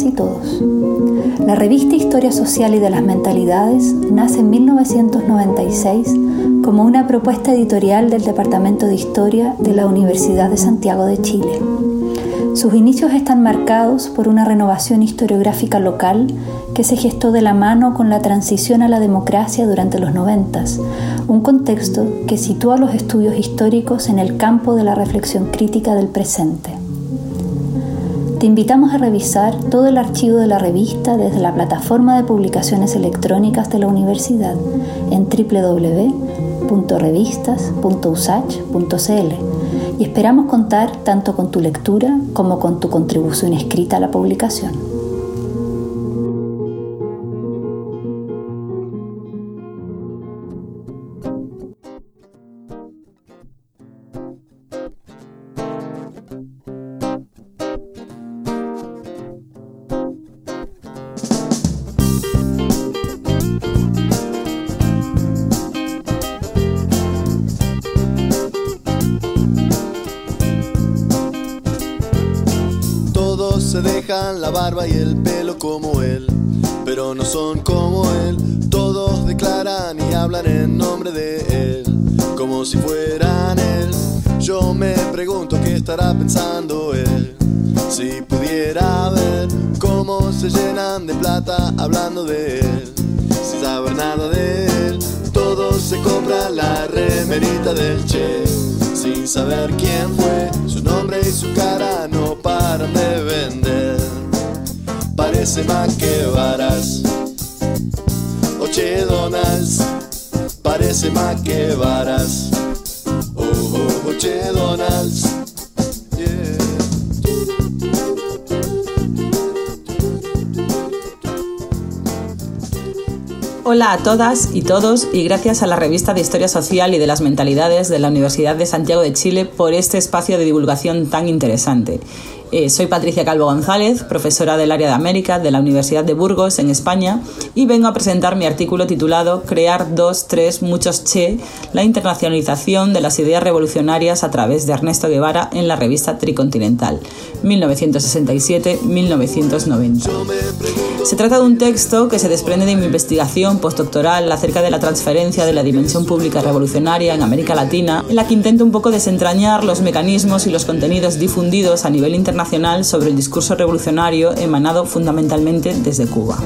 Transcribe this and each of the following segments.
Y todos. La revista Historia Social y de las Mentalidades nace en 1996 como una propuesta editorial del Departamento de Historia de la Universidad de Santiago de Chile. Sus inicios están marcados por una renovación historiográfica local que se gestó de la mano con la transición a la democracia durante los noventas, un contexto que sitúa los estudios históricos en el campo de la reflexión crítica del presente. Te invitamos a revisar todo el archivo de la revista desde la plataforma de publicaciones electrónicas de la universidad en www.revistas.usach.cl y esperamos contar tanto con tu lectura como con tu contribución escrita a la publicación. La barba y el pelo como él, pero no son como él. Todos declaran y hablan en nombre de él, como si fueran él. Yo me pregunto qué estará pensando él. Si pudiera ver cómo se llenan de plata hablando de él, sin saber nada de él, todo se compra la remerita del Che, sin saber quién fue, su nombre y su cara no parece más que varas. Oche Donalds, parece más que varas. Oh, oh, Oche Donalds. Hola a todas y todos y gracias a la revista de Historia Social y de las Mentalidades de la Universidad de Santiago de Chile por este espacio de divulgación tan interesante. Eh, soy Patricia Calvo González, profesora del área de América de la Universidad de Burgos, en España, y vengo a presentar mi artículo titulado Crear dos, tres, muchos Che, la internacionalización de las ideas revolucionarias a través de Ernesto Guevara en la revista Tricontinental, 1967-1990. Se trata de un texto que se desprende de mi investigación postdoctoral acerca de la transferencia de la dimensión pública revolucionaria en América Latina, en la que intento un poco desentrañar los mecanismos y los contenidos difundidos a nivel internacional sobre el discurso revolucionario emanado fundamentalmente desde Cuba.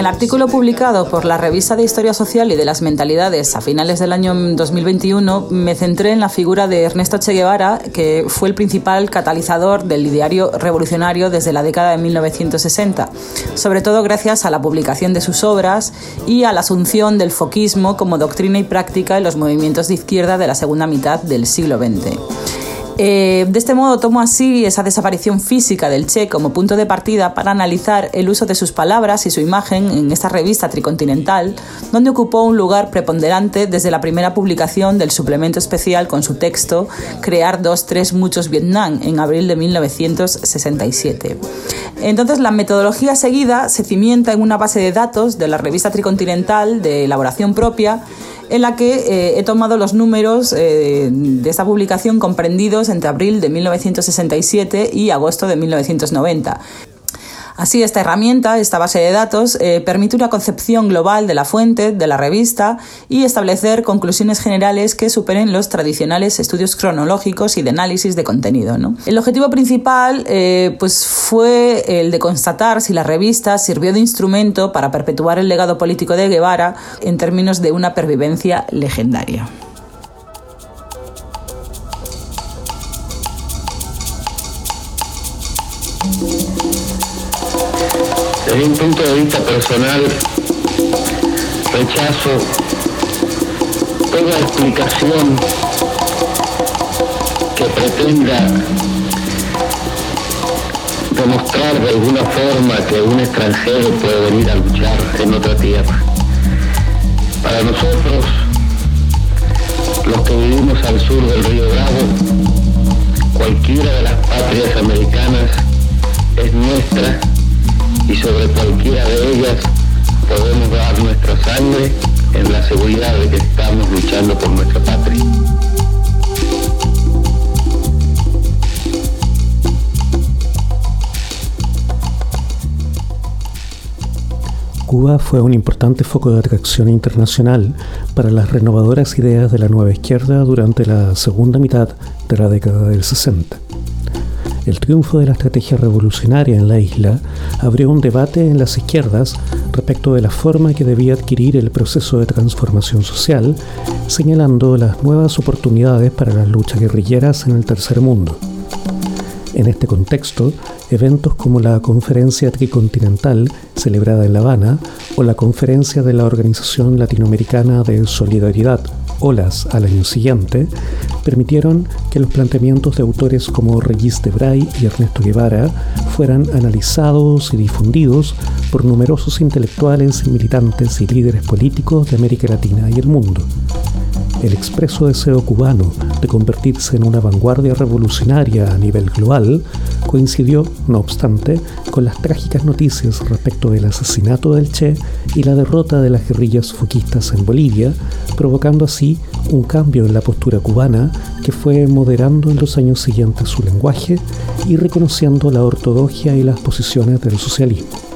El artículo publicado por la Revista de Historia Social y de las Mentalidades a finales del año 2021, me centré en la figura de Ernesto Che Guevara, que fue el principal catalizador del ideario revolucionario desde la década de 1960, sobre todo gracias a la publicación de sus obras y a la asunción del foquismo como doctrina y práctica en los movimientos de izquierda de la segunda mitad del siglo XX. Eh, de este modo tomo así esa desaparición física del Che como punto de partida para analizar el uso de sus palabras y su imagen en esta revista tricontinental, donde ocupó un lugar preponderante desde la primera publicación del suplemento especial con su texto Crear dos, tres, muchos Vietnam en abril de 1967. Entonces la metodología seguida se cimienta en una base de datos de la revista tricontinental de elaboración propia en la que eh, he tomado los números eh, de esta publicación comprendidos entre abril de 1967 y agosto de 1990. Así, esta herramienta, esta base de datos, eh, permite una concepción global de la fuente, de la revista y establecer conclusiones generales que superen los tradicionales estudios cronológicos y de análisis de contenido. El objetivo principal eh, pues fue el de constatar si la revista sirvió de instrumento para perpetuar el legado político de Guevara en términos de una pervivencia legendaria. Desde un punto de vista personal, rechazo toda explicación que pretenda demostrar de alguna forma que un extranjero puede venir a luchar en otra tierra. Para nosotros, los que vivimos al sur del río Bravo, cualquiera de las patrias americanas es nuestra y sobre cualquiera de ellas podemos dar nuestra sangre en la seguridad de que estamos luchando por nuestra patria. Cuba fue un importante foco de atracción internacional para las renovadoras ideas de la nueva izquierda durante la segunda mitad de la década del 60. El triunfo de la estrategia revolucionaria en la isla abrió un debate en las izquierdas respecto de la forma que debía adquirir el proceso de transformación social, señalando las nuevas oportunidades para las luchas guerrilleras en el tercer mundo. En este contexto, eventos como la Conferencia Tricontinental celebrada en La Habana o la Conferencia de la Organización Latinoamericana de Solidaridad olas al año siguiente, permitieron que los planteamientos de autores como Regis Debray y Ernesto Guevara fueran analizados y difundidos por numerosos intelectuales, militantes y líderes políticos de América Latina y el mundo el expreso deseo cubano de convertirse en una vanguardia revolucionaria a nivel global coincidió, no obstante, con las trágicas noticias respecto del asesinato del Che y la derrota de las guerrillas fuquistas en Bolivia, provocando así un cambio en la postura cubana que fue moderando en los años siguientes su lenguaje y reconociendo la ortodoxia y las posiciones del socialismo.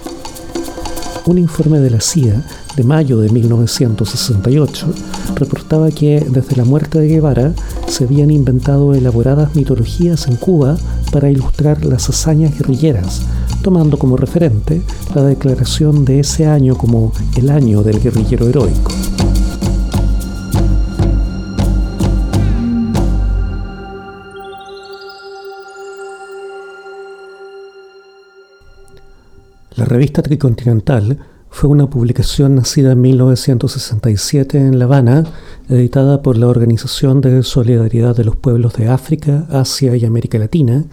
Un informe de la CIA de mayo de 1968 reportaba que desde la muerte de Guevara se habían inventado elaboradas mitologías en Cuba para ilustrar las hazañas guerrilleras, tomando como referente la declaración de ese año como el año del guerrillero heroico. La revista Tricontinental fue una publicación nacida en 1967 en La Habana, editada por la Organización de Solidaridad de los Pueblos de África, Asia y América Latina,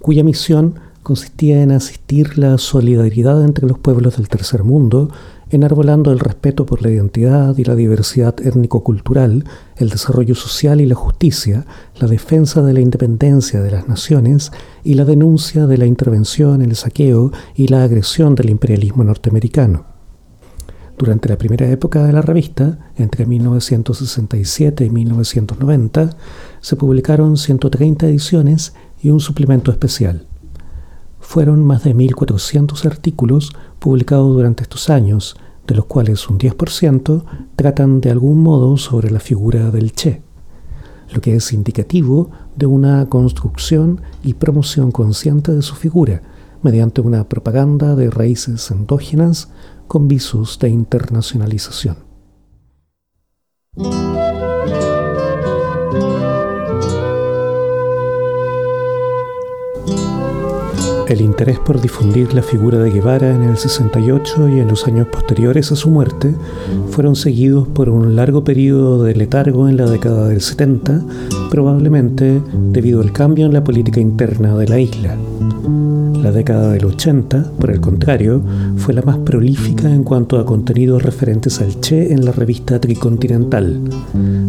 cuya misión consistía en asistir la solidaridad entre los pueblos del tercer mundo, enarbolando el respeto por la identidad y la diversidad étnico-cultural, el desarrollo social y la justicia, la defensa de la independencia de las naciones y la denuncia de la intervención, el saqueo y la agresión del imperialismo norteamericano. Durante la primera época de la revista, entre 1967 y 1990, se publicaron 130 ediciones y un suplemento especial. Fueron más de 1.400 artículos publicados durante estos años, de los cuales un 10% tratan de algún modo sobre la figura del Che, lo que es indicativo de una construcción y promoción consciente de su figura, mediante una propaganda de raíces endógenas con visos de internacionalización. El interés por difundir la figura de Guevara en el 68 y en los años posteriores a su muerte fueron seguidos por un largo periodo de letargo en la década del 70, probablemente debido al cambio en la política interna de la isla. La década del 80, por el contrario, fue la más prolífica en cuanto a contenidos referentes al Che en la revista Tricontinental.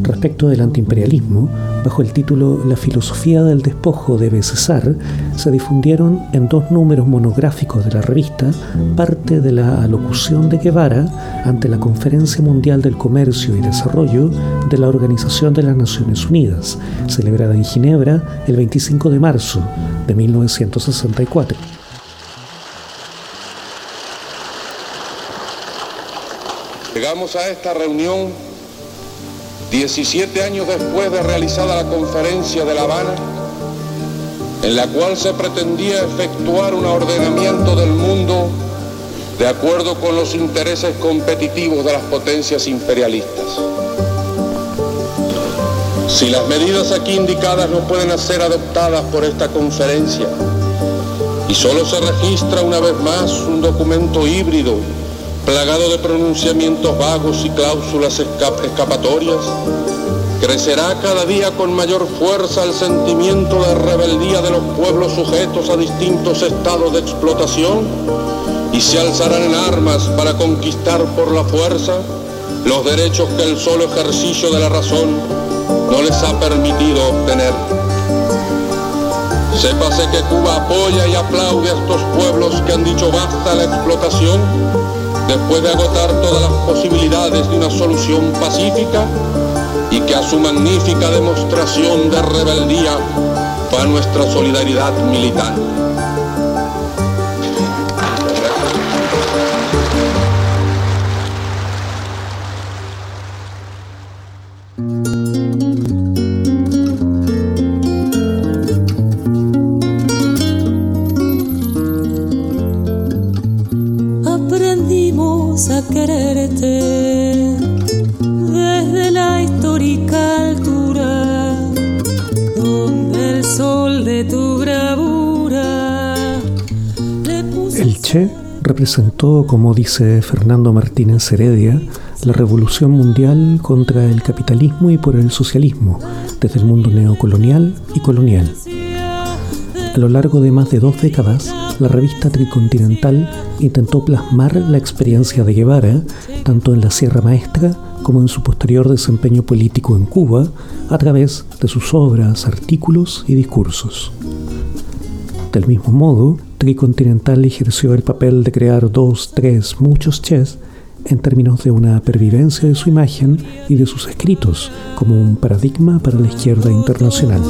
Respecto del antiimperialismo, bajo el título La filosofía del despojo debe cesar, se difundieron en dos números monográficos de la revista parte de la alocución de Guevara ante la Conferencia Mundial del Comercio y Desarrollo de la Organización de las Naciones Unidas, celebrada en Ginebra el 25 de marzo de 1964. Llegamos a esta reunión 17 años después de realizada la conferencia de La Habana, en la cual se pretendía efectuar un ordenamiento del mundo de acuerdo con los intereses competitivos de las potencias imperialistas. Si las medidas aquí indicadas no pueden ser adoptadas por esta conferencia y solo se registra una vez más un documento híbrido plagado de pronunciamientos vagos y cláusulas escapatorias, crecerá cada día con mayor fuerza el sentimiento de rebeldía de los pueblos sujetos a distintos estados de explotación y se alzarán en armas para conquistar por la fuerza los derechos que el solo ejercicio de la razón no les ha permitido obtener. Sépase que Cuba apoya y aplaude a estos pueblos que han dicho basta la explotación después de agotar todas las posibilidades de una solución pacífica y que a su magnífica demostración de rebeldía va nuestra solidaridad militar. Representó, como dice Fernando Martínez Heredia, la revolución mundial contra el capitalismo y por el socialismo, desde el mundo neocolonial y colonial. A lo largo de más de dos décadas, la revista Tricontinental intentó plasmar la experiencia de Guevara, tanto en la Sierra Maestra como en su posterior desempeño político en Cuba, a través de sus obras, artículos y discursos. Del mismo modo, Tricontinental ejerció el papel de crear dos, tres, muchos chess en términos de una pervivencia de su imagen y de sus escritos como un paradigma para la izquierda internacional.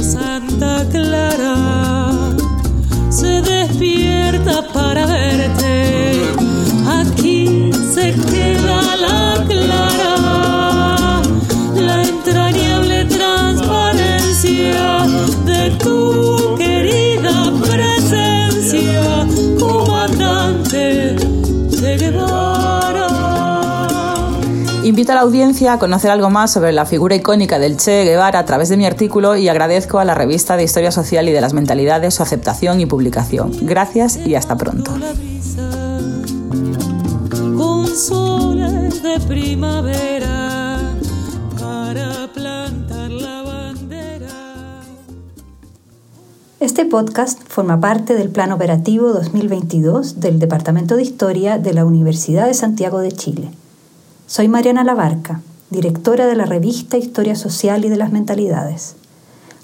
se despierta para Invito a la audiencia a conocer algo más sobre la figura icónica del Che Guevara a través de mi artículo y agradezco a la revista de Historia Social y de las Mentalidades su aceptación y publicación. Gracias y hasta pronto. Este podcast forma parte del Plan Operativo 2022 del Departamento de Historia de la Universidad de Santiago de Chile. Soy Mariana Labarca, directora de la revista Historia Social y de las Mentalidades.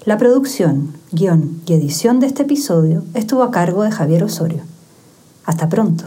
La producción, guion y edición de este episodio estuvo a cargo de Javier Osorio. Hasta pronto.